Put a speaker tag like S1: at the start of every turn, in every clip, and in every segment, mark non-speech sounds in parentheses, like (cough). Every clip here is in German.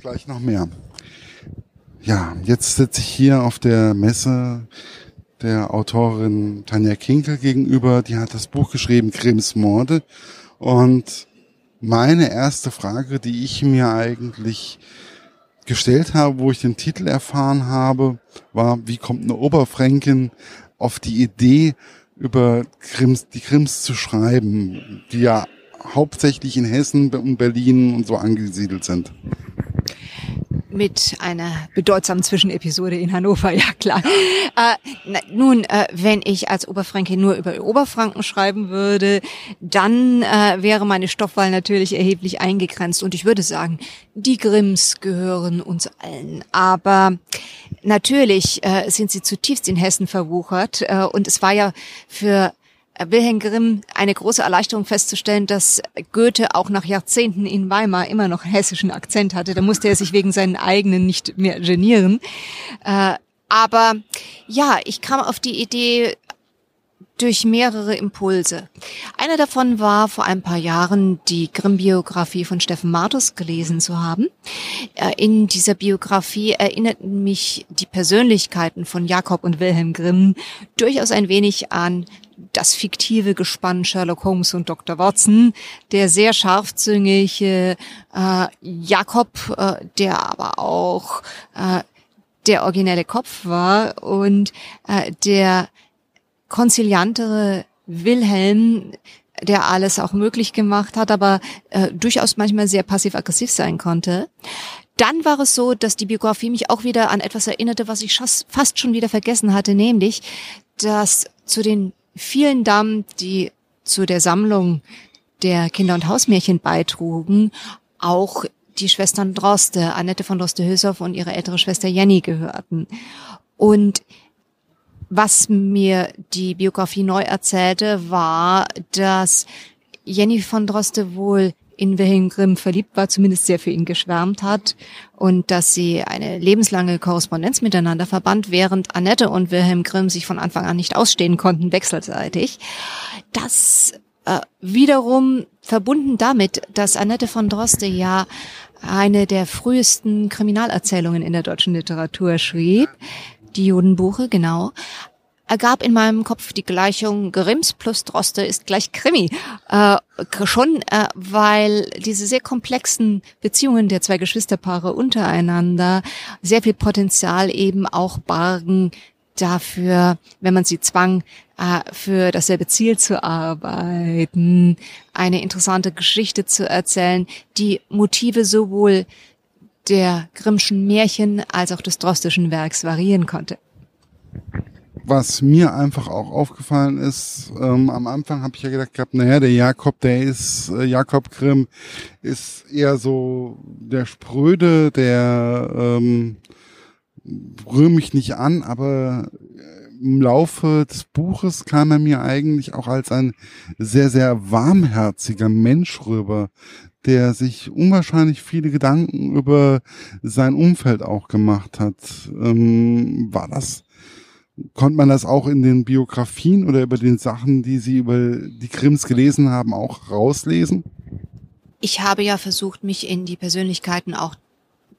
S1: Gleich noch mehr. Ja, jetzt sitze ich hier auf der Messe der Autorin Tanja Kinkel gegenüber. Die hat das Buch geschrieben, Grimms Morde. Und meine erste Frage, die ich mir eigentlich gestellt habe, wo ich den Titel erfahren habe, war, wie kommt eine Oberfränkin auf die Idee, über Krims, die Krims zu schreiben, die ja hauptsächlich in Hessen und Berlin und so angesiedelt sind
S2: mit einer bedeutsamen Zwischenepisode in Hannover, (laughs) ja klar. Äh, na, nun, äh, wenn ich als Oberfränkin nur über Oberfranken schreiben würde, dann äh, wäre meine Stoffwahl natürlich erheblich eingegrenzt und ich würde sagen, die Grimms gehören uns allen. Aber natürlich äh, sind sie zutiefst in Hessen verwuchert äh, und es war ja für Wilhelm Grimm eine große Erleichterung festzustellen, dass Goethe auch nach Jahrzehnten in Weimar immer noch hessischen Akzent hatte. Da musste er sich wegen seinen eigenen nicht mehr genieren. Äh, aber ja, ich kam auf die Idee durch mehrere Impulse. Einer davon war vor ein paar Jahren die Grimm-Biografie von Steffen Martus gelesen zu haben. Äh, in dieser Biografie erinnerten mich die Persönlichkeiten von Jakob und Wilhelm Grimm durchaus ein wenig an das fiktive Gespann Sherlock Holmes und Dr. Watson, der sehr scharfzüngige äh, Jakob, äh, der aber auch äh, der originelle Kopf war und äh, der konziliantere Wilhelm, der alles auch möglich gemacht hat, aber äh, durchaus manchmal sehr passiv-aggressiv sein konnte. Dann war es so, dass die Biografie mich auch wieder an etwas erinnerte, was ich fast schon wieder vergessen hatte, nämlich, dass zu den vielen Damen, die zu der Sammlung der Kinder- und Hausmärchen beitrugen, auch die Schwestern Droste, Annette von Droste-Hülshoff und ihre ältere Schwester Jenny gehörten. Und was mir die Biografie neu erzählte, war, dass Jenny von Droste wohl in Wilhelm Grimm verliebt war, zumindest sehr für ihn geschwärmt hat und dass sie eine lebenslange Korrespondenz miteinander verband, während Annette und Wilhelm Grimm sich von Anfang an nicht ausstehen konnten, wechselseitig. Das äh, wiederum verbunden damit, dass Annette von Droste ja eine der frühesten Kriminalerzählungen in der deutschen Literatur schrieb, die Judenbuche, genau, ergab in meinem Kopf die Gleichung Grimms plus Droste ist gleich Krimi. Äh, schon, äh, weil diese sehr komplexen Beziehungen der zwei Geschwisterpaare untereinander sehr viel Potenzial eben auch bargen dafür, wenn man sie zwang, äh, für dasselbe Ziel zu arbeiten, eine interessante Geschichte zu erzählen, die Motive sowohl der Grimmschen Märchen als auch des Drostischen Werks variieren konnte
S1: was mir einfach auch aufgefallen ist, ähm, am Anfang habe ich ja gedacht gehabt, naja, der Jakob, der ist, äh, Jakob Grimm ist eher so der Spröde, der ähm, rühre mich nicht an, aber im Laufe des Buches kam er mir eigentlich auch als ein sehr, sehr warmherziger Mensch rüber, der sich unwahrscheinlich viele Gedanken über sein Umfeld auch gemacht hat. Ähm, war das Konnte man das auch in den Biografien oder über den Sachen, die Sie über die Krims gelesen haben, auch rauslesen?
S2: Ich habe ja versucht, mich in die Persönlichkeiten auch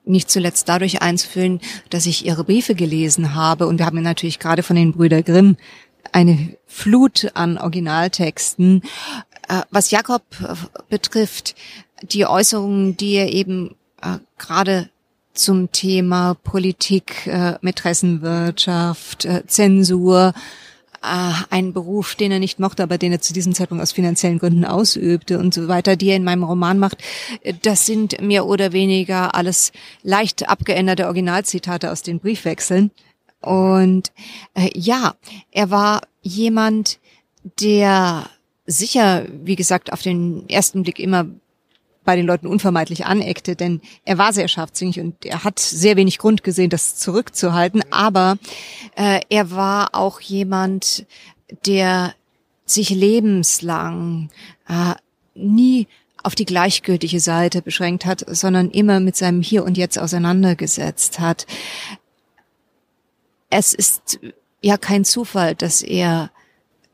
S2: nicht zuletzt dadurch einzufühlen, dass ich ihre Briefe gelesen habe. Und wir haben ja natürlich gerade von den Brüder Grimm eine Flut an Originaltexten. Äh, was Jakob äh, betrifft, die Äußerungen, die er eben äh, gerade zum Thema Politik, äh, Mätressenwirtschaft, äh, Zensur, äh, ein Beruf, den er nicht mochte, aber den er zu diesem Zeitpunkt aus finanziellen Gründen ausübte und so weiter, die er in meinem Roman macht, äh, das sind mehr oder weniger alles leicht abgeänderte Originalzitate aus den Briefwechseln. Und äh, ja, er war jemand, der sicher, wie gesagt, auf den ersten Blick immer bei den Leuten unvermeidlich aneckte, denn er war sehr scharfzüngig und er hat sehr wenig Grund gesehen, das zurückzuhalten. Aber äh, er war auch jemand, der sich lebenslang äh, nie auf die gleichgültige Seite beschränkt hat, sondern immer mit seinem Hier und Jetzt auseinandergesetzt hat. Es ist ja kein Zufall, dass er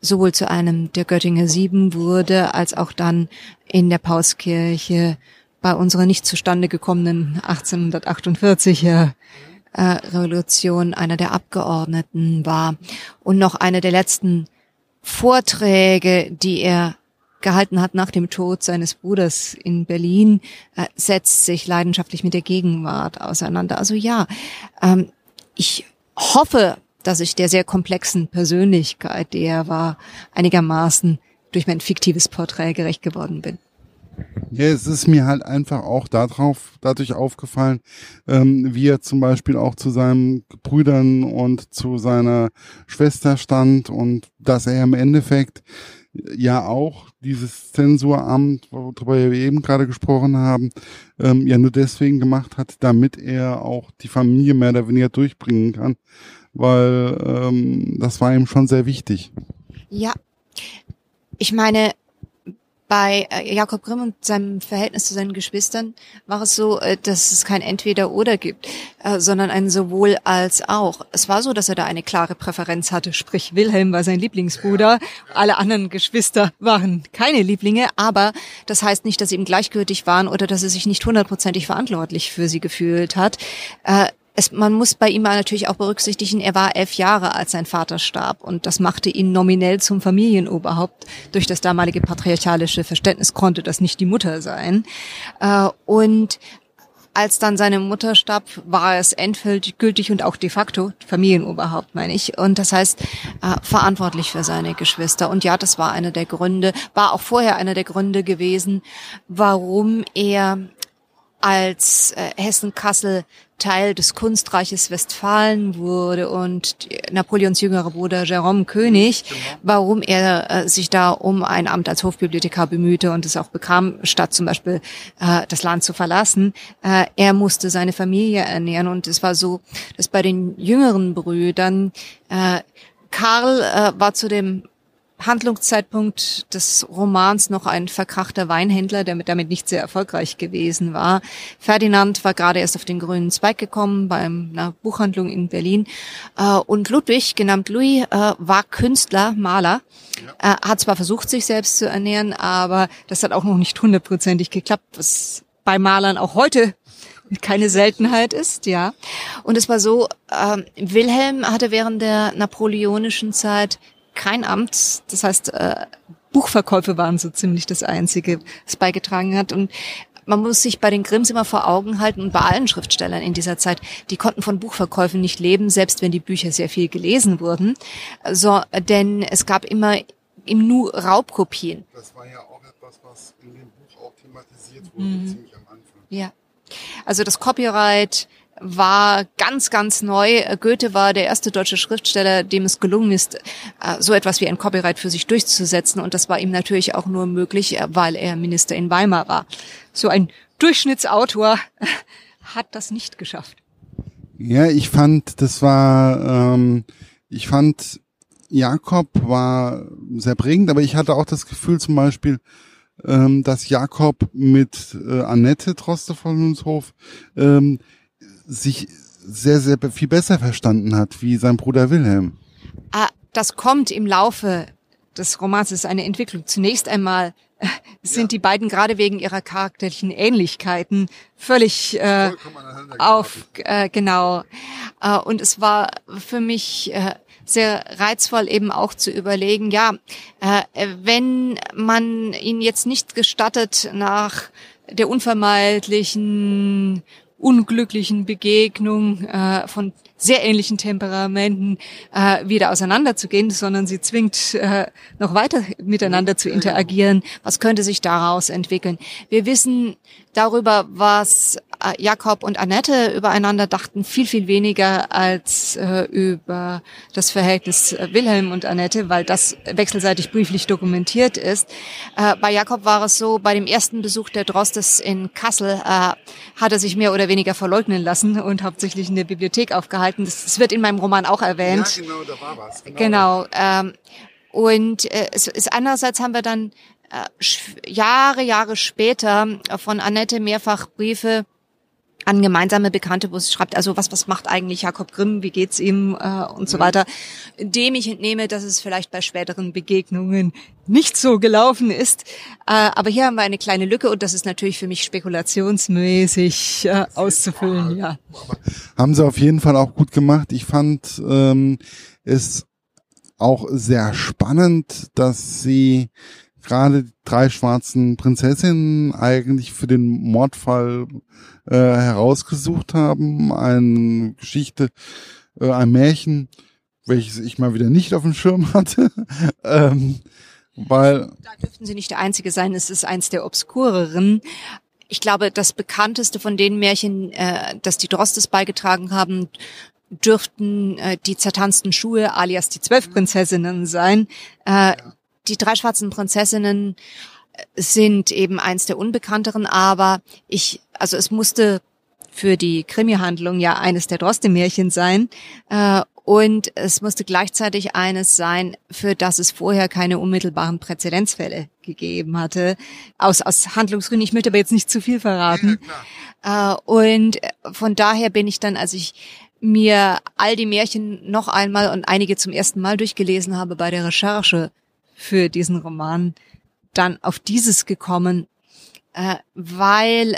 S2: sowohl zu einem der Göttinger Sieben wurde, als auch dann in der Pauskirche bei unserer nicht zustande gekommenen 1848er äh, Revolution einer der Abgeordneten war und noch eine der letzten Vorträge, die er gehalten hat nach dem Tod seines Bruders in Berlin, äh, setzt sich leidenschaftlich mit der Gegenwart auseinander. Also ja, ähm, ich hoffe, dass ich der sehr komplexen Persönlichkeit, die er war, einigermaßen durch mein fiktives Porträt gerecht geworden bin.
S1: Ja, es ist mir halt einfach auch darauf, dadurch aufgefallen, ähm, wie er zum Beispiel auch zu seinen Brüdern und zu seiner Schwester stand und dass er im Endeffekt ja auch dieses Zensuramt, worüber wir eben gerade gesprochen haben, ähm, ja nur deswegen gemacht hat, damit er auch die Familie mehr oder weniger durchbringen kann, weil ähm, das war ihm schon sehr wichtig.
S2: Ja, ich meine, bei äh, Jakob Grimm und seinem Verhältnis zu seinen Geschwistern war es so, äh, dass es kein Entweder-Oder gibt, äh, sondern ein sowohl als auch. Es war so, dass er da eine klare Präferenz hatte, sprich Wilhelm war sein Lieblingsbruder, alle anderen Geschwister waren keine Lieblinge, aber das heißt nicht, dass sie ihm gleichgültig waren oder dass er sich nicht hundertprozentig verantwortlich für sie gefühlt hat es, man muss bei ihm natürlich auch berücksichtigen, er war elf Jahre, als sein Vater starb. Und das machte ihn nominell zum Familienoberhaupt. Durch das damalige patriarchalische Verständnis konnte das nicht die Mutter sein. Äh, und als dann seine Mutter starb, war es endgültig und auch de facto Familienoberhaupt, meine ich. Und das heißt, äh, verantwortlich für seine Geschwister. Und ja, das war einer der Gründe, war auch vorher einer der Gründe gewesen, warum er als äh, Hessen-Kassel Teil des Kunstreiches Westfalen wurde und Napoleons jüngerer Bruder Jérôme König, warum er äh, sich da um ein Amt als Hofbibliothekar bemühte und es auch bekam, statt zum Beispiel äh, das Land zu verlassen. Äh, er musste seine Familie ernähren und es war so, dass bei den jüngeren Brüdern äh, Karl äh, war zu dem Handlungszeitpunkt des Romans noch ein verkrachter Weinhändler, der mit damit nicht sehr erfolgreich gewesen war. Ferdinand war gerade erst auf den grünen Zweig gekommen bei einer Buchhandlung in Berlin. Äh, und Ludwig, genannt Louis, äh, war Künstler, Maler. Ja. hat zwar versucht, sich selbst zu ernähren, aber das hat auch noch nicht hundertprozentig geklappt, was bei Malern auch heute keine Seltenheit ist, ja. Und es war so, äh, Wilhelm hatte während der napoleonischen Zeit kein Amt. Das heißt, äh, Buchverkäufe waren so ziemlich das Einzige, was beigetragen hat. Und man muss sich bei den Grimms immer vor Augen halten und bei allen Schriftstellern in dieser Zeit, die konnten von Buchverkäufen nicht leben, selbst wenn die Bücher sehr viel gelesen wurden. So, denn es gab immer im Nu Raubkopien.
S1: Das war ja auch etwas, was in dem Buch auch thematisiert wurde, mhm. ziemlich am Anfang.
S2: Ja. Also das Copyright, war ganz, ganz neu. Goethe war der erste deutsche Schriftsteller, dem es gelungen ist, äh, so etwas wie ein Copyright für sich durchzusetzen. Und das war ihm natürlich auch nur möglich, äh, weil er Minister in Weimar war. So ein Durchschnittsautor (laughs) hat das nicht geschafft.
S1: Ja, ich fand, das war, ähm, ich fand, Jakob war sehr prägend, aber ich hatte auch das Gefühl zum Beispiel, ähm, dass Jakob mit äh, Annette Troste von Hunshof ähm, sich sehr, sehr viel besser verstanden hat wie sein Bruder Wilhelm.
S2: Ah, das kommt im Laufe des Romans, ist eine Entwicklung. Zunächst einmal äh, sind ja. die beiden gerade wegen ihrer charakterlichen Ähnlichkeiten völlig äh, auf äh, genau. Äh, und es war für mich äh, sehr reizvoll eben auch zu überlegen, ja, äh, wenn man ihn jetzt nicht gestattet nach der unvermeidlichen unglücklichen Begegnung äh, von sehr ähnlichen Temperamenten äh, wieder auseinanderzugehen, sondern sie zwingt äh, noch weiter miteinander zu interagieren. Was könnte sich daraus entwickeln? Wir wissen darüber, was äh, Jakob und Annette übereinander dachten, viel, viel weniger als äh, über das Verhältnis äh, Wilhelm und Annette, weil das wechselseitig brieflich dokumentiert ist. Äh, bei Jakob war es so, bei dem ersten Besuch der Drostes in Kassel äh, hat er sich mehr oder weniger verleugnen lassen und hauptsächlich in der Bibliothek aufgehalten. Das, das wird in meinem Roman auch erwähnt. Ja, genau, da war was. Genau. genau ähm, und äh, es ist andererseits haben wir dann Jahre, Jahre später von Annette mehrfach Briefe an gemeinsame Bekannte, wo es schreibt, also was, was macht eigentlich Jakob Grimm, wie geht's ihm äh, und so weiter, dem ich entnehme, dass es vielleicht bei späteren Begegnungen nicht so gelaufen ist. Äh, aber hier haben wir eine kleine Lücke und das ist natürlich für mich spekulationsmäßig äh, auszufüllen, ja.
S1: Haben sie auf jeden Fall auch gut gemacht. Ich fand ähm, es auch sehr spannend, dass sie gerade drei schwarzen Prinzessinnen eigentlich für den Mordfall äh, herausgesucht haben. Eine Geschichte, äh, ein Märchen, welches ich mal wieder nicht auf dem Schirm hatte. (laughs) ähm, weil
S2: da dürften sie nicht der Einzige sein, es ist eins der obskureren. Ich glaube, das bekannteste von den Märchen, äh, das die Drostes beigetragen haben, dürften äh, die zertanzten Schuhe alias die zwölf Prinzessinnen sein. Äh, die drei schwarzen Prinzessinnen sind eben eins der unbekannteren, aber ich, also es musste für die Krimi-Handlung ja eines der Droste-Märchen sein. Äh, und es musste gleichzeitig eines sein, für das es vorher keine unmittelbaren Präzedenzfälle gegeben hatte. Aus, aus Handlungsgründen, ich möchte aber jetzt nicht zu viel verraten. Ja, äh, und von daher bin ich dann, als ich mir all die Märchen noch einmal und einige zum ersten Mal durchgelesen habe bei der Recherche für diesen Roman, dann auf dieses gekommen, äh, weil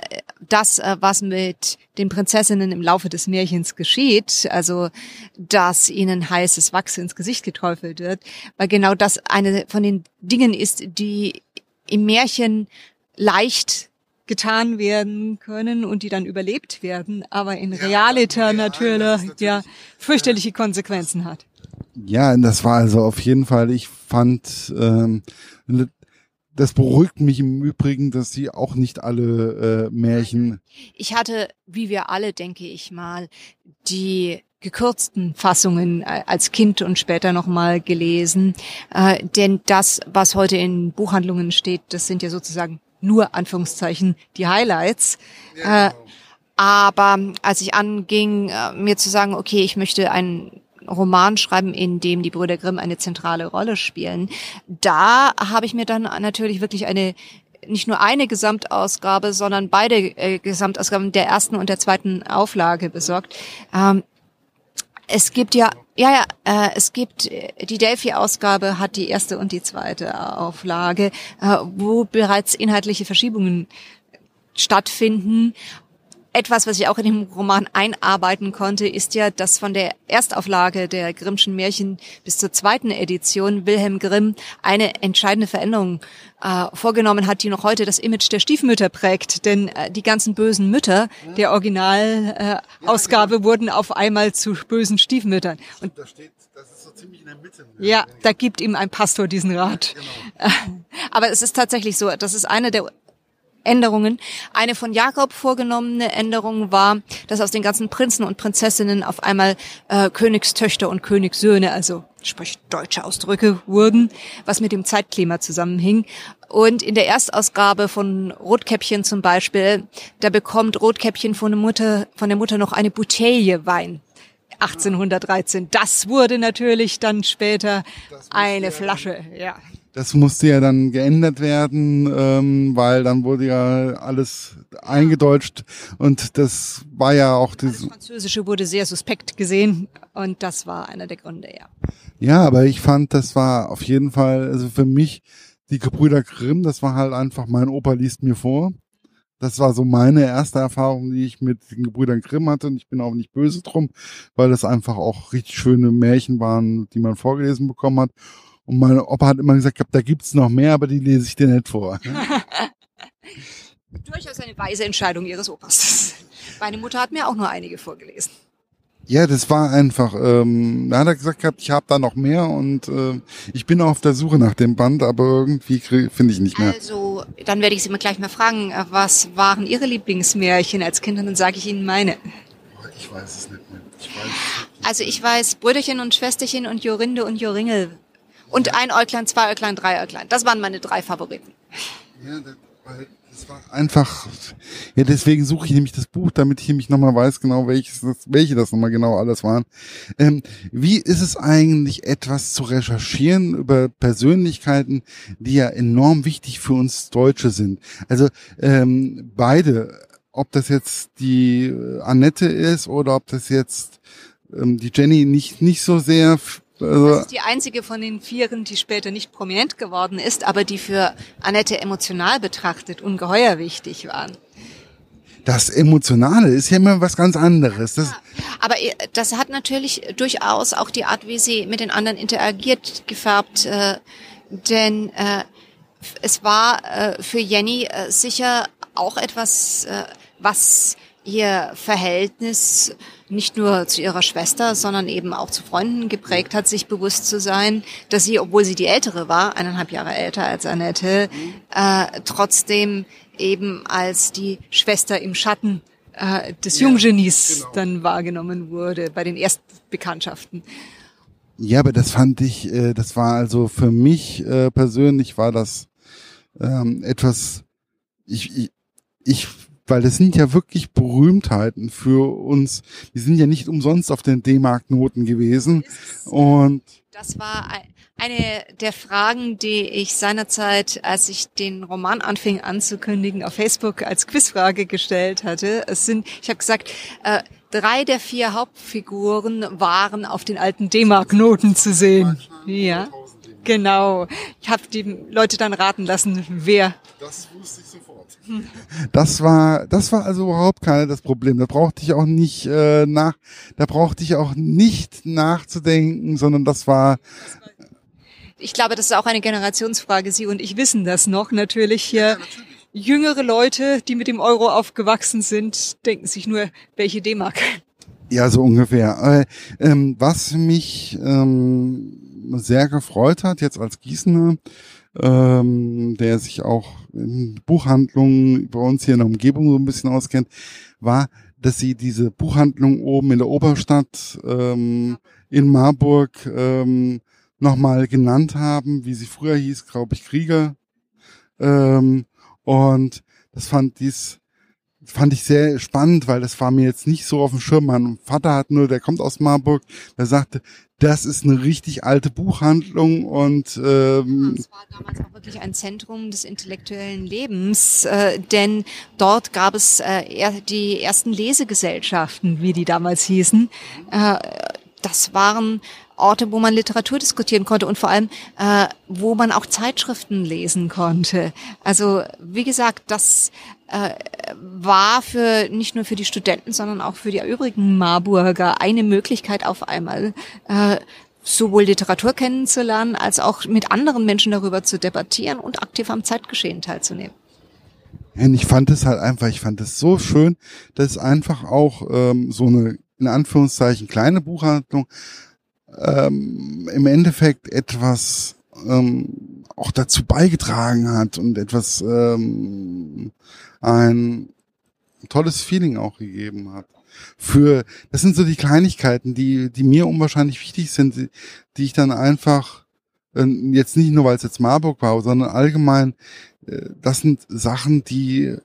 S2: das, äh, was mit den Prinzessinnen im Laufe des Märchens geschieht, also dass ihnen heißes Wachs ins Gesicht geträufelt wird, weil genau das eine von den Dingen ist, die im Märchen leicht getan werden können und die dann überlebt werden, aber in Realita natürlich, natürlich ja fürchterliche Konsequenzen hat.
S1: Ja, das war also auf jeden Fall, ich fand ähm, das beruhigt mich im Übrigen, dass sie auch nicht alle äh, Märchen.
S2: Ich hatte, wie wir alle, denke ich mal, die gekürzten Fassungen äh, als Kind und später nochmal gelesen. Äh, denn das, was heute in Buchhandlungen steht, das sind ja sozusagen nur Anführungszeichen die Highlights. Ja, genau. äh, aber als ich anging, äh, mir zu sagen, okay, ich möchte einen Roman schreiben, in dem die Brüder Grimm eine zentrale Rolle spielen. Da habe ich mir dann natürlich wirklich eine nicht nur eine Gesamtausgabe, sondern beide äh, Gesamtausgaben der ersten und der zweiten Auflage besorgt. Ähm, es gibt ja, ja, ja, äh, es gibt die Delphi-Ausgabe hat die erste und die zweite Auflage, äh, wo bereits inhaltliche Verschiebungen stattfinden etwas, was ich auch in dem Roman einarbeiten konnte, ist ja, dass von der Erstauflage der Grimmschen Märchen bis zur zweiten Edition Wilhelm Grimm eine entscheidende Veränderung äh, vorgenommen hat, die noch heute das Image der Stiefmütter prägt. Denn äh, die ganzen bösen Mütter der Originalausgabe äh, wurden auf einmal zu bösen Stiefmüttern. Und da steht das ist so ziemlich in der Mitte. Ja, da gibt ihm ein Pastor diesen Rat. Ja, genau. (laughs) Aber es ist tatsächlich so, das ist eine der Änderungen. Eine von Jakob vorgenommene Änderung war, dass aus den ganzen Prinzen und Prinzessinnen auf einmal äh, Königstöchter und Königssöhne, also sprich deutsche Ausdrücke wurden, was mit dem Zeitklima zusammenhing. Und in der Erstausgabe von Rotkäppchen zum Beispiel, da bekommt Rotkäppchen von der Mutter, von der Mutter noch eine Bouteille Wein. 1813. Das wurde natürlich dann später eine Flasche, ja.
S1: Das musste ja dann geändert werden, ähm, weil dann wurde ja alles eingedeutscht und das war ja auch
S2: das Französische wurde sehr suspekt gesehen und das war einer der Gründe, ja.
S1: Ja, aber ich fand, das war auf jeden Fall, also für mich die Gebrüder Grimm, das war halt einfach, mein Opa liest mir vor. Das war so meine erste Erfahrung, die ich mit den Gebrüdern Grimm hatte. Und ich bin auch nicht böse drum, weil das einfach auch richtig schöne Märchen waren, die man vorgelesen bekommen hat. Und mein Opa hat immer gesagt, da gibt's noch mehr, aber die lese ich dir nicht vor. (laughs)
S2: Durchaus eine weise Entscheidung ihres Opas. Meine Mutter hat mir auch nur einige vorgelesen.
S1: Ja, das war einfach, ähm, da hat er gesagt gehabt, ich habe da noch mehr und äh, ich bin auf der Suche nach dem Band, aber irgendwie finde ich nicht mehr.
S2: Also, dann werde ich Sie mal gleich mal fragen, äh, was waren Ihre Lieblingsmärchen als Kind und dann sage ich Ihnen meine.
S1: Ich weiß es nicht mehr. Ich weiß
S2: also ich weiß Brüderchen und Schwesterchen und Jorinde und Joringel und ein Äuglein, zwei Äuglein, drei Äuglein. Das waren meine drei Favoriten.
S1: Ja, das war einfach, ja, deswegen suche ich nämlich das Buch, damit ich nämlich nochmal weiß, genau welches welche das nochmal genau alles waren. Ähm, wie ist es eigentlich, etwas zu recherchieren über Persönlichkeiten, die ja enorm wichtig für uns Deutsche sind? Also ähm, beide ob das jetzt die äh, Annette ist oder ob das jetzt ähm, die Jenny nicht, nicht so sehr
S2: also das ist die einzige von den Vieren, die später nicht prominent geworden ist, aber die für Annette emotional betrachtet ungeheuer wichtig waren.
S1: Das Emotionale ist ja immer was ganz anderes. Das ja,
S2: aber das hat natürlich durchaus auch die Art, wie sie mit den anderen interagiert, gefärbt. Äh, denn äh, es war äh, für Jenny äh, sicher auch etwas, äh, was ihr Verhältnis nicht nur zu ihrer Schwester, sondern eben auch zu Freunden geprägt hat, sich bewusst zu sein, dass sie, obwohl sie die Ältere war, eineinhalb Jahre älter als Annette, äh, trotzdem eben als die Schwester im Schatten äh, des ja, Junggenies genau. dann wahrgenommen wurde bei den ersten Bekanntschaften.
S1: Ja, aber das fand ich, äh, das war also für mich äh, persönlich war das ähm, etwas, ich, ich, ich weil das sind ja wirklich Berühmtheiten für uns. Die sind ja nicht umsonst auf den D-Mark-Noten gewesen. Und
S2: das war eine der Fragen, die ich seinerzeit, als ich den Roman anfing anzukündigen, auf Facebook als Quizfrage gestellt hatte. Es sind, ich habe gesagt, äh, drei der vier Hauptfiguren waren auf den alten D-Mark-Noten zu sehen. Ja. Genau. Ich habe die Leute dann raten lassen, wer.
S1: Das wusste ich sofort. Das war, das war also überhaupt kein das Problem. Da brauchte ich auch nicht äh, nach, da brauchte ich auch nicht nachzudenken, sondern das war.
S2: Ich glaube, das ist auch eine Generationsfrage. Sie und ich wissen das noch. Natürlich hier. Ja, natürlich. Jüngere Leute, die mit dem Euro aufgewachsen sind, denken sich nur, welche D-Mark.
S1: Ja, so ungefähr. Äh, ähm, was mich ähm, sehr gefreut hat, jetzt als Gießener, ähm, der sich auch in Buchhandlungen bei uns hier in der Umgebung so ein bisschen auskennt, war, dass sie diese Buchhandlung oben in der Oberstadt ähm, in Marburg ähm, nochmal genannt haben, wie sie früher hieß, glaube ich, Krieger. Ähm, und das fand dies fand ich sehr spannend, weil das war mir jetzt nicht so auf dem Schirm. Mein Vater hat nur, der kommt aus Marburg, der sagte, das ist eine richtig alte Buchhandlung und ähm,
S2: es war damals auch wirklich ein Zentrum des intellektuellen Lebens, äh, denn dort gab es äh, die ersten Lesegesellschaften, wie die damals hießen. Äh, das waren Orte, wo man Literatur diskutieren konnte und vor allem, äh, wo man auch Zeitschriften lesen konnte. Also wie gesagt, das äh, war für nicht nur für die Studenten, sondern auch für die übrigen Marburger eine Möglichkeit auf einmal äh, sowohl Literatur kennenzulernen, als auch mit anderen Menschen darüber zu debattieren und aktiv am Zeitgeschehen teilzunehmen.
S1: Ich fand es halt einfach, ich fand es so schön, dass einfach auch ähm, so eine in Anführungszeichen kleine Buchhandlung ähm, im Endeffekt etwas ähm, auch dazu beigetragen hat und etwas ähm, ein tolles Feeling auch gegeben hat. Für das sind so die Kleinigkeiten, die die mir unwahrscheinlich wichtig sind, die, die ich dann einfach äh, jetzt nicht nur weil es jetzt Marburg war, sondern allgemein äh, das sind Sachen, die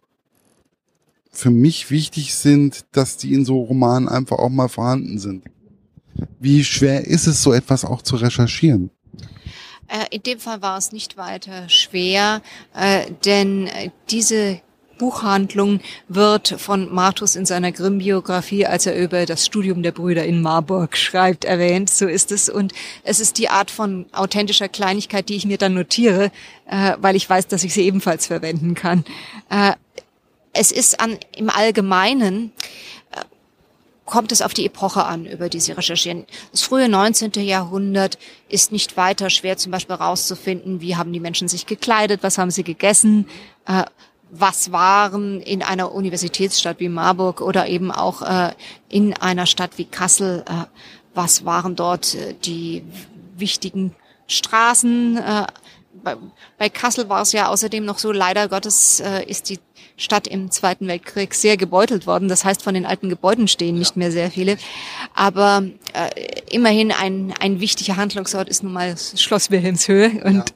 S1: für mich wichtig sind, dass die in so Romanen einfach auch mal vorhanden sind. Wie schwer ist es, so etwas auch zu recherchieren?
S2: Äh, in dem Fall war es nicht weiter schwer, äh, denn diese Buchhandlung wird von Martus in seiner Grimm-Biografie, als er über das Studium der Brüder in Marburg schreibt, erwähnt. So ist es. Und es ist die Art von authentischer Kleinigkeit, die ich mir dann notiere, äh, weil ich weiß, dass ich sie ebenfalls verwenden kann. Äh, es ist an, im Allgemeinen, äh, kommt es auf die Epoche an, über die Sie recherchieren. Das frühe 19. Jahrhundert ist nicht weiter schwer zum Beispiel rauszufinden, wie haben die Menschen sich gekleidet, was haben sie gegessen, äh, was waren in einer Universitätsstadt wie Marburg oder eben auch äh, in einer Stadt wie Kassel, äh, was waren dort äh, die wichtigen Straßen. Äh, bei, bei Kassel war es ja außerdem noch so, leider Gottes äh, ist die Stadt im Zweiten Weltkrieg sehr gebeutelt worden. Das heißt, von den alten Gebäuden stehen nicht mehr sehr viele. Aber äh, immerhin ein, ein wichtiger Handlungsort ist nun mal Schloss Wilhelmshöhe und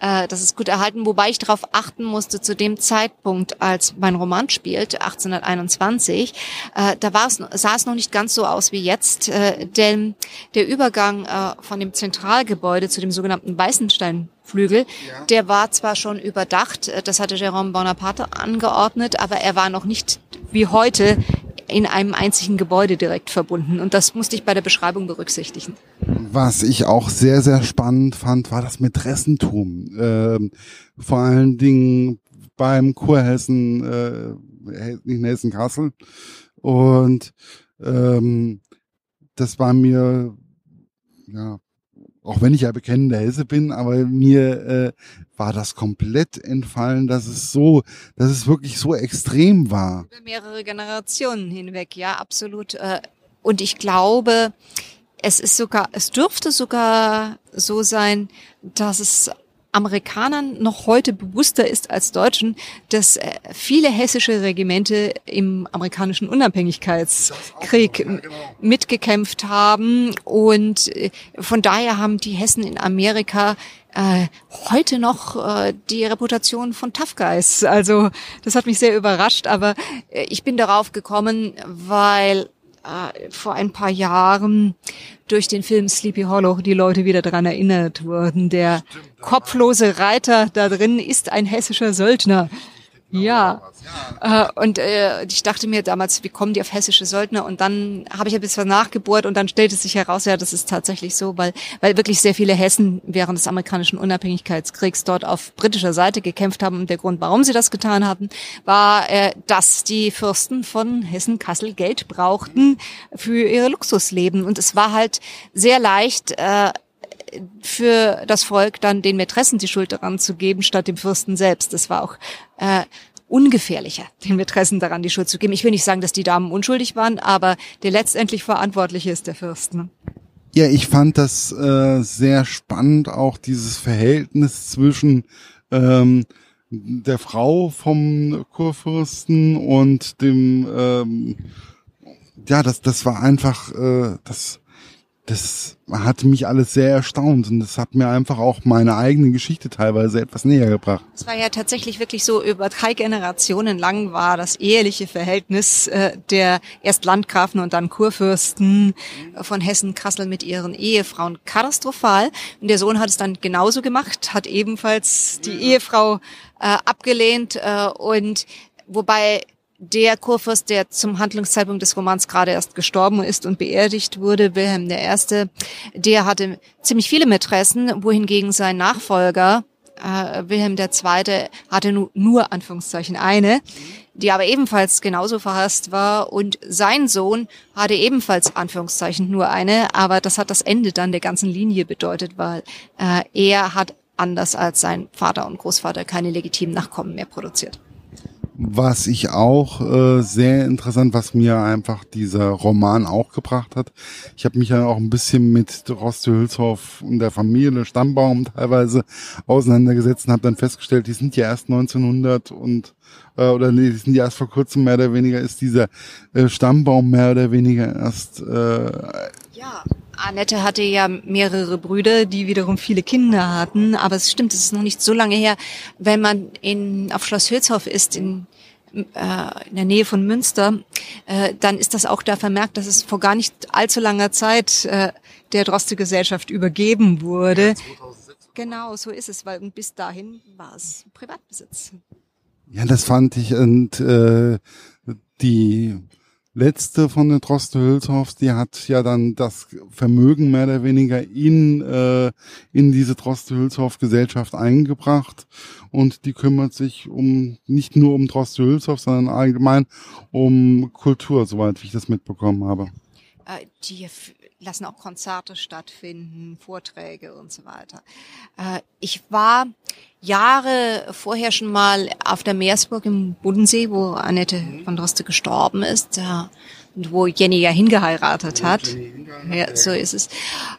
S2: ja. äh, das ist gut erhalten. Wobei ich darauf achten musste, zu dem Zeitpunkt, als mein Roman spielt, 1821, äh, da war es, sah es noch nicht ganz so aus wie jetzt, äh, denn der Übergang äh, von dem Zentralgebäude zu dem sogenannten Weißenstein Flügel. Ja. Der war zwar schon überdacht, äh, das hatte Jérôme Bonaparte angeordnet, aber er war noch nicht wie heute in einem einzigen Gebäude direkt verbunden. Und das musste ich bei der Beschreibung berücksichtigen.
S1: Was ich auch sehr, sehr spannend fand, war das Mätressentum. Ähm, vor allen Dingen beim Kurhessen, äh, nicht Hessen Kassel. Und ähm, das war mir, ja, auch wenn ich ja bekennender Hesse bin, aber mir äh, war das komplett entfallen, dass es so, dass es wirklich so extrem war.
S2: Über mehrere Generationen hinweg, ja, absolut. Äh, und ich glaube, es ist sogar, es dürfte sogar so sein, dass es Amerikanern noch heute bewusster ist als Deutschen, dass äh, viele hessische Regimente im amerikanischen Unabhängigkeitskrieg genau. mitgekämpft haben und äh, von daher haben die Hessen in Amerika äh, heute noch äh, die Reputation von Tough Guys. Also das hat mich sehr überrascht, aber äh, ich bin darauf gekommen, weil äh, vor ein paar Jahren durch den Film Sleepy Hollow die Leute wieder daran erinnert wurden. Der kopflose Reiter da drin ist ein hessischer Söldner. Ja. Äh, und äh, ich dachte mir damals, wie kommen die auf hessische Söldner? Und dann habe ich ein bisschen nachgebohrt und dann stellte sich heraus, ja, das ist tatsächlich so, weil, weil wirklich sehr viele Hessen während des amerikanischen Unabhängigkeitskriegs dort auf britischer Seite gekämpft haben. Und der Grund, warum sie das getan haben, war, äh, dass die Fürsten von Hessen-Kassel Geld brauchten für ihre Luxusleben. Und es war halt sehr leicht, äh, für das Volk dann den Mätressen die Schuld daran zu geben, statt dem Fürsten selbst. Das war auch äh, ungefährlicher, den Mätressen daran die Schuld zu geben. Ich will nicht sagen, dass die Damen unschuldig waren, aber der letztendlich Verantwortliche ist der Fürst. Ne?
S1: Ja, ich fand das äh, sehr spannend, auch dieses Verhältnis zwischen ähm, der Frau vom Kurfürsten und dem ähm, ja, das das war einfach äh, das das hat mich alles sehr erstaunt und das hat mir einfach auch meine eigene Geschichte teilweise etwas näher gebracht.
S2: Es war ja tatsächlich wirklich so, über drei Generationen lang war das eheliche Verhältnis äh, der erst Landgrafen und dann Kurfürsten von Hessen-Kassel mit ihren Ehefrauen katastrophal. Und der Sohn hat es dann genauso gemacht, hat ebenfalls die Ehefrau äh, abgelehnt äh, und wobei der Kurfürst, der zum Handlungszeitpunkt des Romans gerade erst gestorben ist und beerdigt wurde, Wilhelm I., der hatte ziemlich viele Mätressen, wohingegen sein Nachfolger, äh, Wilhelm II., hatte nur, nur Anführungszeichen eine, die aber ebenfalls genauso verhasst war und sein Sohn hatte ebenfalls Anführungszeichen nur eine, aber das hat das Ende dann der ganzen Linie bedeutet, weil äh, er hat anders als sein Vater und Großvater keine legitimen Nachkommen mehr produziert.
S1: Was ich auch äh, sehr interessant, was mir einfach dieser Roman auch gebracht hat. Ich habe mich ja auch ein bisschen mit Roste Hülshoff und der Familie Stammbaum teilweise auseinandergesetzt und habe dann festgestellt, die sind ja erst 1900 und äh, oder nee, die sind ja erst vor kurzem mehr oder weniger ist dieser äh, Stammbaum mehr oder weniger erst äh,
S2: ja. Annette hatte ja mehrere Brüder, die wiederum viele Kinder hatten, aber es stimmt, es ist noch nicht so lange her. Wenn man in, auf Schloss Hülshoff ist, in, äh, in der Nähe von Münster, äh, dann ist das auch da vermerkt, dass es vor gar nicht allzu langer Zeit äh, der Droste-Gesellschaft übergeben wurde. Ja, genau, so ist es, weil bis dahin war es Privatbesitz.
S1: Ja, das fand ich und äh, die letzte von den Droste Hülshoffs, die hat ja dann das Vermögen mehr oder weniger in, äh, in diese Droste Hülshoff Gesellschaft eingebracht und die kümmert sich um, nicht nur um Droste Hülshoff, sondern allgemein um Kultur, soweit ich das mitbekommen habe.
S2: Äh, die lassen auch Konzerte stattfinden, Vorträge und so weiter. Äh, ich war Jahre vorher schon mal auf der Meersburg im Bodensee, wo Annette von Droste gestorben ist, und wo Jenny ja hingeheiratet hat. Ja, so ist es.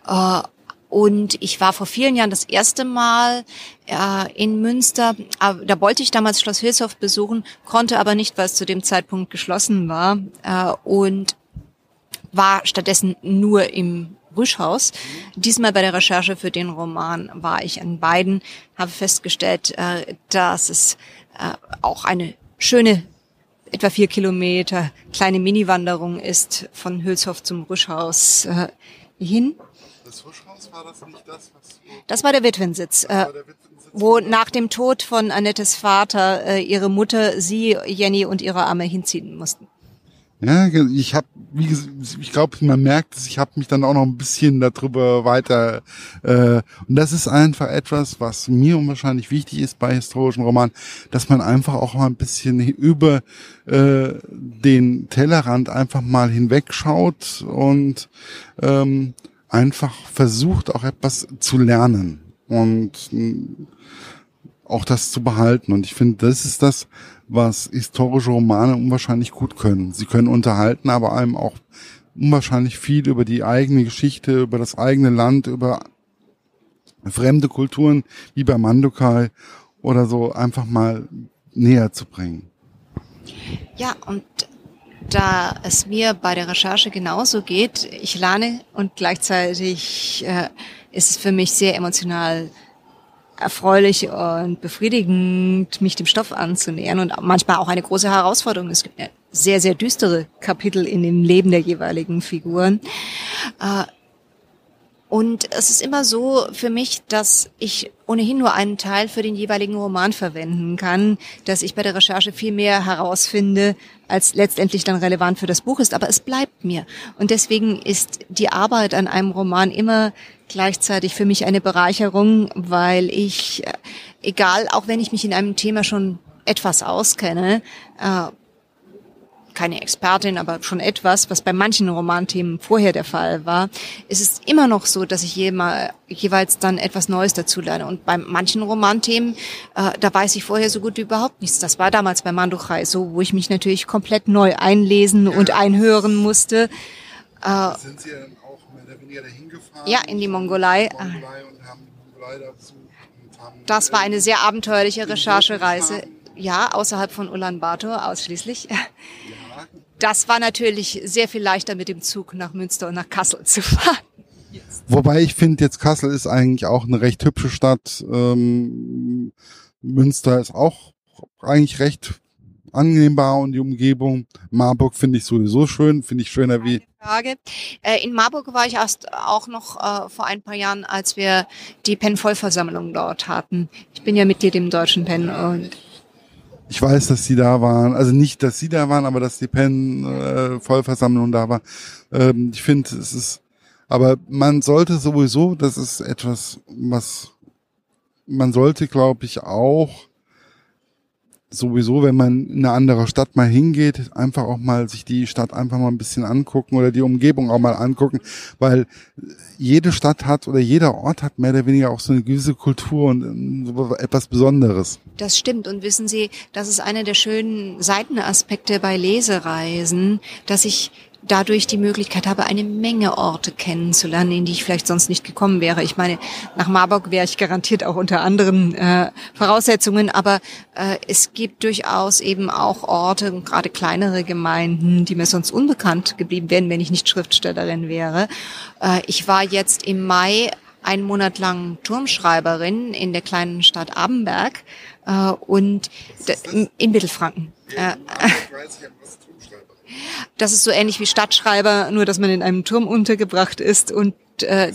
S2: Äh, und ich war vor vielen Jahren das erste Mal äh, in Münster. Da wollte ich damals Schloss Hülshoff besuchen, konnte aber nicht, weil es zu dem Zeitpunkt geschlossen war. Und war stattdessen nur im Rüschhaus. Diesmal bei der Recherche für den Roman war ich an beiden, habe festgestellt, äh, dass es äh, auch eine schöne etwa vier Kilometer kleine Mini-Wanderung ist von Hülshoff zum Rüschhaus äh, hin.
S1: das Huschhaus war das nicht das, was.
S2: Das war der Witwensitz. Wo nach dem Tod von Annettes Vater äh, ihre Mutter, sie, Jenny und ihre Arme hinziehen mussten.
S1: Ja, ich habe, ich glaube, man merkt es, ich habe mich dann auch noch ein bisschen darüber weiter. Äh, und das ist einfach etwas, was mir unwahrscheinlich wichtig ist bei historischen Romanen, dass man einfach auch mal ein bisschen über äh, den Tellerrand einfach mal hinwegschaut und ähm, einfach versucht, auch etwas zu lernen und auch das zu behalten. Und ich finde, das ist das, was historische Romane unwahrscheinlich gut können. Sie können unterhalten, aber einem auch unwahrscheinlich viel über die eigene Geschichte, über das eigene Land, über fremde Kulturen, wie bei Mandukai oder so, einfach mal näher zu bringen.
S2: Ja, und da es mir bei der Recherche genauso geht, ich lerne und gleichzeitig äh, ist es für mich sehr emotional erfreulich und befriedigend, mich dem Stoff anzunähern und manchmal auch eine große Herausforderung. Es gibt sehr, sehr düstere Kapitel in dem Leben der jeweiligen Figuren. Und es ist immer so für mich, dass ich ohnehin nur einen Teil für den jeweiligen Roman verwenden kann, dass ich bei der Recherche viel mehr herausfinde, als letztendlich dann relevant für das Buch ist. Aber es bleibt mir. Und deswegen ist die Arbeit an einem Roman immer gleichzeitig für mich eine Bereicherung, weil ich, äh, egal, auch wenn ich mich in einem Thema schon etwas auskenne, äh, keine Expertin, aber schon etwas, was bei manchen Romanthemen vorher der Fall war, ist es immer noch so, dass ich jeweils dann etwas Neues dazu lerne. Und bei manchen Romanthemen, äh, da weiß ich vorher so gut wie überhaupt nichts. Das war damals bei Manduchai so, wo ich mich natürlich komplett neu einlesen und einhören musste.
S1: Äh, Sind Sie dann auch mehr oder weniger dahin gefahren?
S2: Ja, in die Mongolei. Mongolei und haben Mongolei dazu das war eine sehr abenteuerliche Recherchereise. Ja, außerhalb von Ulaanbaatar ausschließlich. Das war natürlich sehr viel leichter mit dem Zug nach Münster und nach Kassel zu fahren.
S1: Wobei ich finde, jetzt Kassel ist eigentlich auch eine recht hübsche Stadt. Ähm, Münster ist auch eigentlich recht annehmbar und die Umgebung. Marburg finde ich sowieso schön, finde ich schöner wie.
S2: Frage. Äh, in Marburg war ich erst auch noch äh, vor ein paar Jahren, als wir die PEN-Vollversammlung dort hatten. Ich bin ja Mitglied im Deutschen PEN und
S1: ich weiß, dass sie da waren. Also nicht, dass sie da waren, aber dass die Pen-Vollversammlung äh, da war. Ähm, ich finde, es ist, aber man sollte sowieso, das ist etwas, was man sollte, glaube ich, auch sowieso, wenn man in eine andere Stadt mal hingeht, einfach auch mal sich die Stadt einfach mal ein bisschen angucken oder die Umgebung auch mal angucken, weil jede Stadt hat oder jeder Ort hat mehr oder weniger auch so eine gewisse Kultur und ähm, etwas Besonderes.
S2: Das stimmt und wissen Sie, das ist einer der schönen Seitenaspekte bei Lesereisen, dass ich dadurch die Möglichkeit habe, eine Menge Orte kennenzulernen, in die ich vielleicht sonst nicht gekommen wäre. Ich meine, nach Marburg wäre ich garantiert auch unter anderen äh, Voraussetzungen, aber äh, es gibt durchaus eben auch Orte, gerade kleinere Gemeinden, die mir sonst unbekannt geblieben wären, wenn ich nicht Schriftstellerin wäre. Äh, ich war jetzt im Mai einen Monat lang Turmschreiberin in der kleinen Stadt Abenberg äh, und in Mittelfranken. Ja, äh, das ist so ähnlich wie Stadtschreiber, nur dass man in einem Turm untergebracht ist und äh,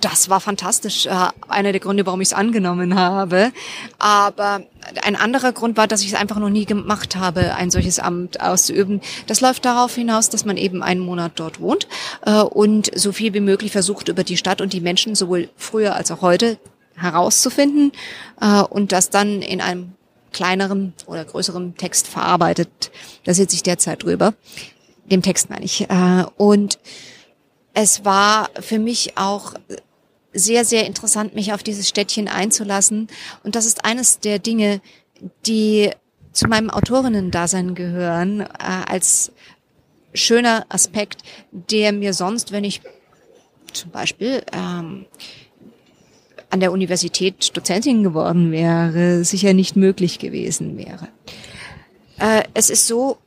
S2: das war fantastisch. Äh, einer der Gründe, warum ich es angenommen habe. Aber ein anderer Grund war, dass ich es einfach noch nie gemacht habe, ein solches Amt auszuüben. Das läuft darauf hinaus, dass man eben einen Monat dort wohnt äh, und so viel wie möglich versucht, über die Stadt und die Menschen sowohl früher als auch heute herauszufinden äh, und das dann in einem kleineren oder größeren Text verarbeitet. Da sitze ich derzeit drüber. Dem Text meine ich. Äh, und es war für mich auch sehr, sehr interessant, mich auf dieses Städtchen einzulassen. Und das ist eines der Dinge, die zu meinem Autorinnen-Dasein gehören, äh, als schöner Aspekt, der mir sonst, wenn ich zum Beispiel ähm, an der Universität Dozentin geworden wäre, sicher nicht möglich gewesen wäre. Äh, es ist so,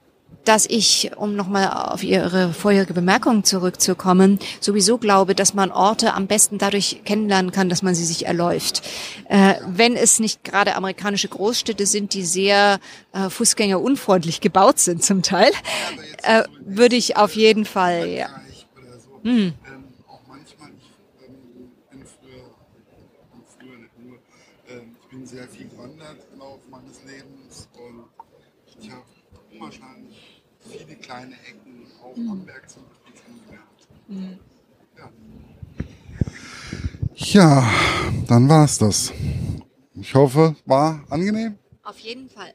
S2: dass ich, um nochmal auf Ihre vorherige Bemerkung zurückzukommen, sowieso glaube, dass man Orte am besten dadurch kennenlernen kann, dass man sie sich erläuft. Äh, wenn es nicht gerade amerikanische Großstädte sind, die sehr äh, fußgängerunfreundlich gebaut sind zum Teil, äh, würde ich auf jeden Fall, ja. Hm.
S1: gewandert im Laufe meines Lebens und ich habe unwahrscheinlich viele kleine Ecken auch mhm. am Berg zum Beispiel kennengelernt. Mhm. Ja. ja, dann war's das. Ich hoffe, war angenehm.
S2: Auf jeden Fall.